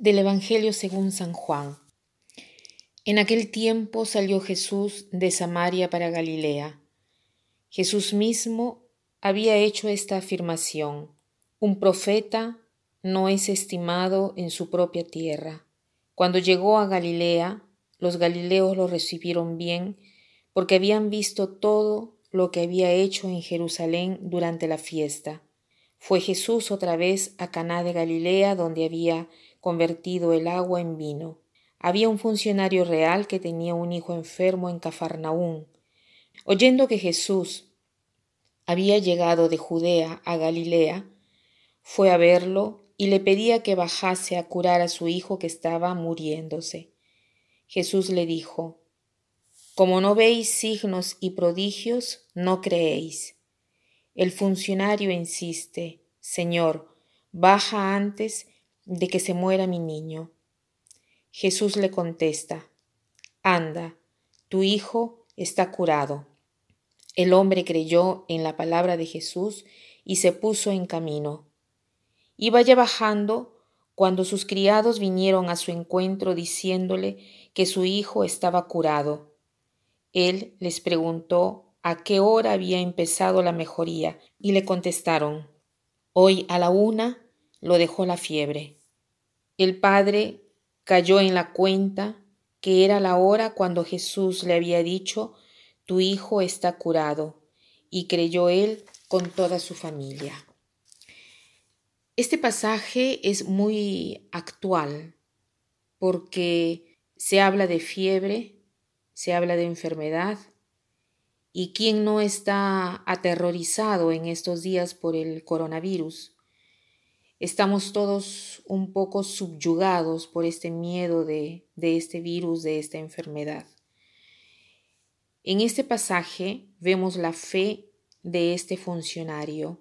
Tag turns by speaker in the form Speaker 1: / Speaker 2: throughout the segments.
Speaker 1: Del Evangelio según San Juan. En aquel tiempo salió Jesús de Samaria para Galilea. Jesús mismo había hecho esta afirmación. Un profeta no es estimado en su propia tierra. Cuando llegó a Galilea, los galileos lo recibieron bien porque habían visto todo lo que había hecho en Jerusalén durante la fiesta. Fue Jesús otra vez a Caná de Galilea donde había convertido el agua en vino. Había un funcionario real que tenía un hijo enfermo en Cafarnaún. Oyendo que Jesús había llegado de Judea a Galilea, fue a verlo y le pedía que bajase a curar a su hijo que estaba muriéndose. Jesús le dijo, Como no veis signos y prodigios, no creéis. El funcionario insiste, Señor, baja antes de que se muera mi niño. Jesús le contesta, Anda, tu hijo está curado. El hombre creyó en la palabra de Jesús y se puso en camino. Iba ya bajando cuando sus criados vinieron a su encuentro diciéndole que su hijo estaba curado. Él les preguntó a qué hora había empezado la mejoría y le contestaron, Hoy a la una lo dejó la fiebre. El padre cayó en la cuenta que era la hora cuando Jesús le había dicho, tu hijo está curado, y creyó él con toda su familia. Este pasaje es muy actual porque se habla de fiebre, se habla de enfermedad, y quién no está aterrorizado en estos días por el coronavirus. Estamos todos un poco subyugados por este miedo de, de este virus, de esta enfermedad. En este pasaje vemos la fe de este funcionario.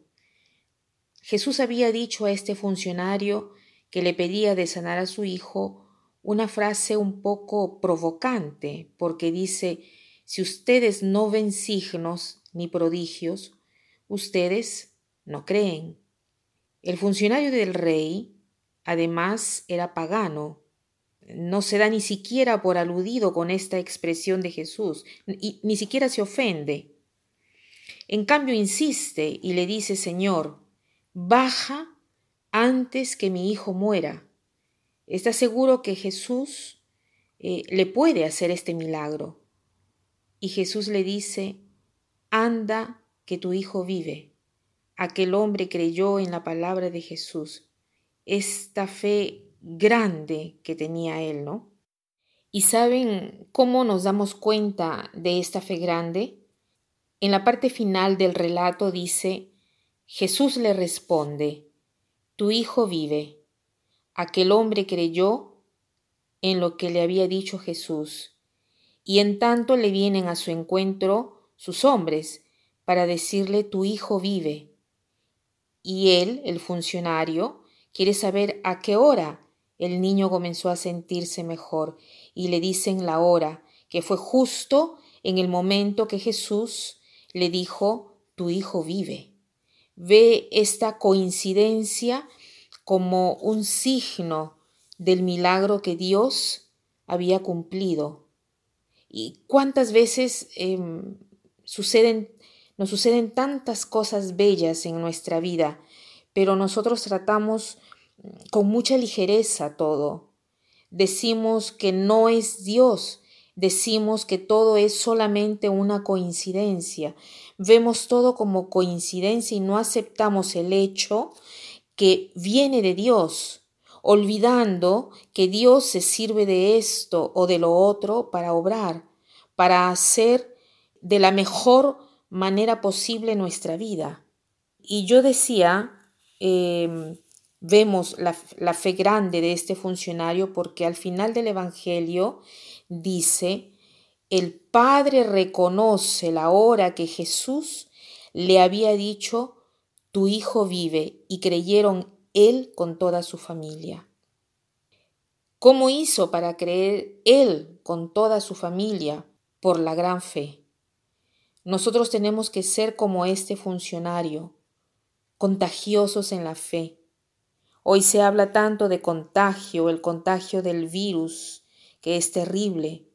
Speaker 1: Jesús había dicho a este funcionario que le pedía de sanar a su hijo una frase un poco provocante, porque dice, si ustedes no ven signos ni prodigios, ustedes no creen. El funcionario del rey, además, era pagano. No se da ni siquiera por aludido con esta expresión de Jesús, y ni siquiera se ofende. En cambio, insiste y le dice, Señor, baja antes que mi hijo muera. Está seguro que Jesús eh, le puede hacer este milagro. Y Jesús le dice, anda que tu hijo vive. Aquel hombre creyó en la palabra de Jesús, esta fe grande que tenía él, ¿no? ¿Y saben cómo nos damos cuenta de esta fe grande? En la parte final del relato dice, Jesús le responde, Tu hijo vive. Aquel hombre creyó en lo que le había dicho Jesús, y en tanto le vienen a su encuentro sus hombres para decirle, Tu hijo vive y él, el funcionario, quiere saber a qué hora el niño comenzó a sentirse mejor y le dicen la hora, que fue justo en el momento que Jesús le dijo, tu hijo vive. Ve esta coincidencia como un signo del milagro que Dios había cumplido. ¿Y cuántas veces em, suceden nos suceden tantas cosas bellas en nuestra vida, pero nosotros tratamos mm, con mucha ligereza todo. Decimos que no es Dios, decimos que todo es solamente una coincidencia. Vemos todo como coincidencia y no aceptamos el hecho que viene de Dios, olvidando que Dios se sirve de esto o de lo otro para obrar, para hacer de la mejor manera posible nuestra vida. Y yo decía, em, vemos la, la fe grande de este funcionario porque al final del Evangelio dice, el Padre reconoce la hora que Jesús le había dicho, tu hijo vive, y creyeron él con toda su familia. ¿Cómo hizo para creer él con toda su familia? Por la gran fe. Nosotros tenemos que ser como este funcionario, contagiosos en la fe, Hoy se habla tanto de contagio, el contagio del virus, que es terrible.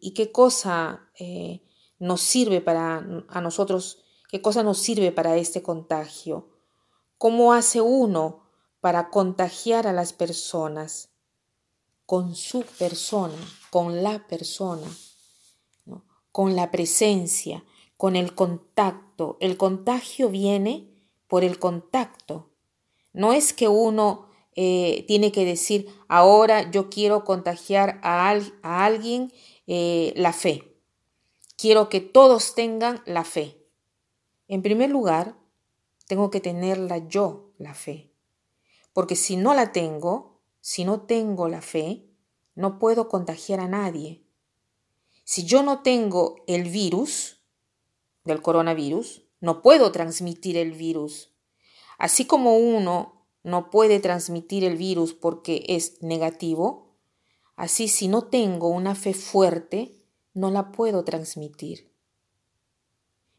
Speaker 1: ¿Y qué cosa eh, nos sirve para a nosotros? ¿Qué cosa nos sirve para este contagio? ¿Cómo hace uno para contagiar a las personas? Con su persona, con la persona, con la presencia, con el contacto. El contagio viene por el contacto. No es que uno eh, tiene que decir, ahora yo quiero contagiar a, a alguien eh, la fe. Quiero que todos tengan la fe. En primer lugar, tengo que tenerla yo, la fe. Porque si no la tengo, si no tengo la fe, no puedo contagiar a nadie. Si yo no tengo el virus del coronavirus, no puedo transmitir el virus. Así como uno no puede transmitir el virus porque es negativo, así si no tengo una fe fuerte, no la puedo transmitir.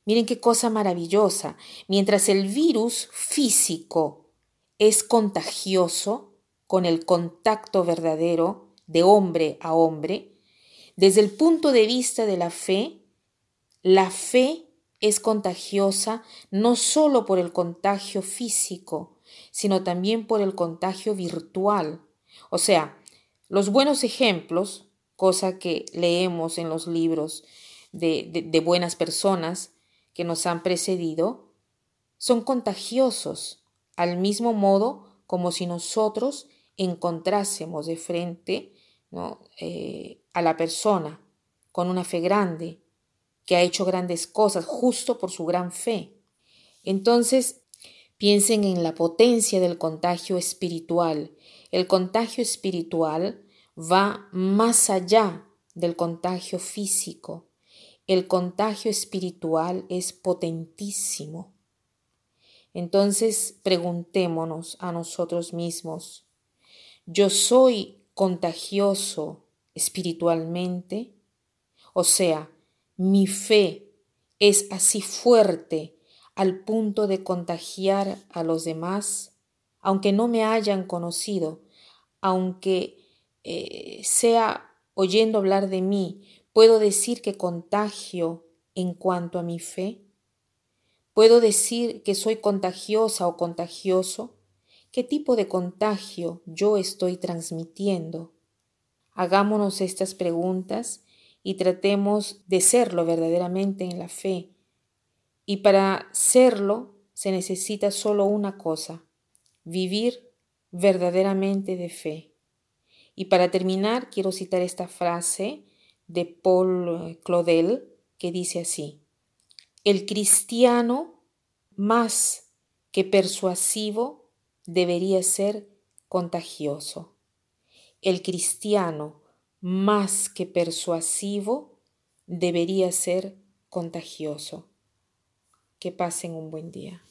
Speaker 1: Miren qué cosa maravillosa. Mientras el virus físico es contagioso con el contacto verdadero de hombre a hombre, desde el punto de vista de la fe, la fe es contagiosa no solo por el contagio físico, sino también por el contagio virtual. O sea, los buenos ejemplos, cosa que leemos en los libros de, de, buenas personas que nos han precedido, son contagiosos, al mismo modo como si nosotros encontrásemos de frente eh, a la persona con una fe grande, que ha hecho grandes cosas justo por su gran fe. Entonces, piensen en la potencia del contagio espiritual. El contagio espiritual va más allá del contagio físico. El contagio espiritual es potentísimo. Entonces, preguntémonos a nosotros mismos, ¿yo soy contagioso espiritualmente? O sea, mi fe es así fuerte al punto de contagiar a los demás, aunque no me hayan conocido, aunque eh, sea oyendo hablar de mí, puedo decir que contagio en cuanto a mi fe. ¿Puedo decir que soy contagiosa o contagioso? ¿Qué tipo de contagio yo estoy transmitiendo? Hagámonos estas preguntas y tratemos de serlo verdaderamente en la fe. Y para serlo se necesita solo una cosa, vivir verdaderamente de fe. Y para terminar, quiero citar esta frase de Paul Claudel que dice así, el cristiano más que persuasivo debería ser contagioso. El cristiano más que persuasivo, debería ser contagioso. Que pasen un buen día.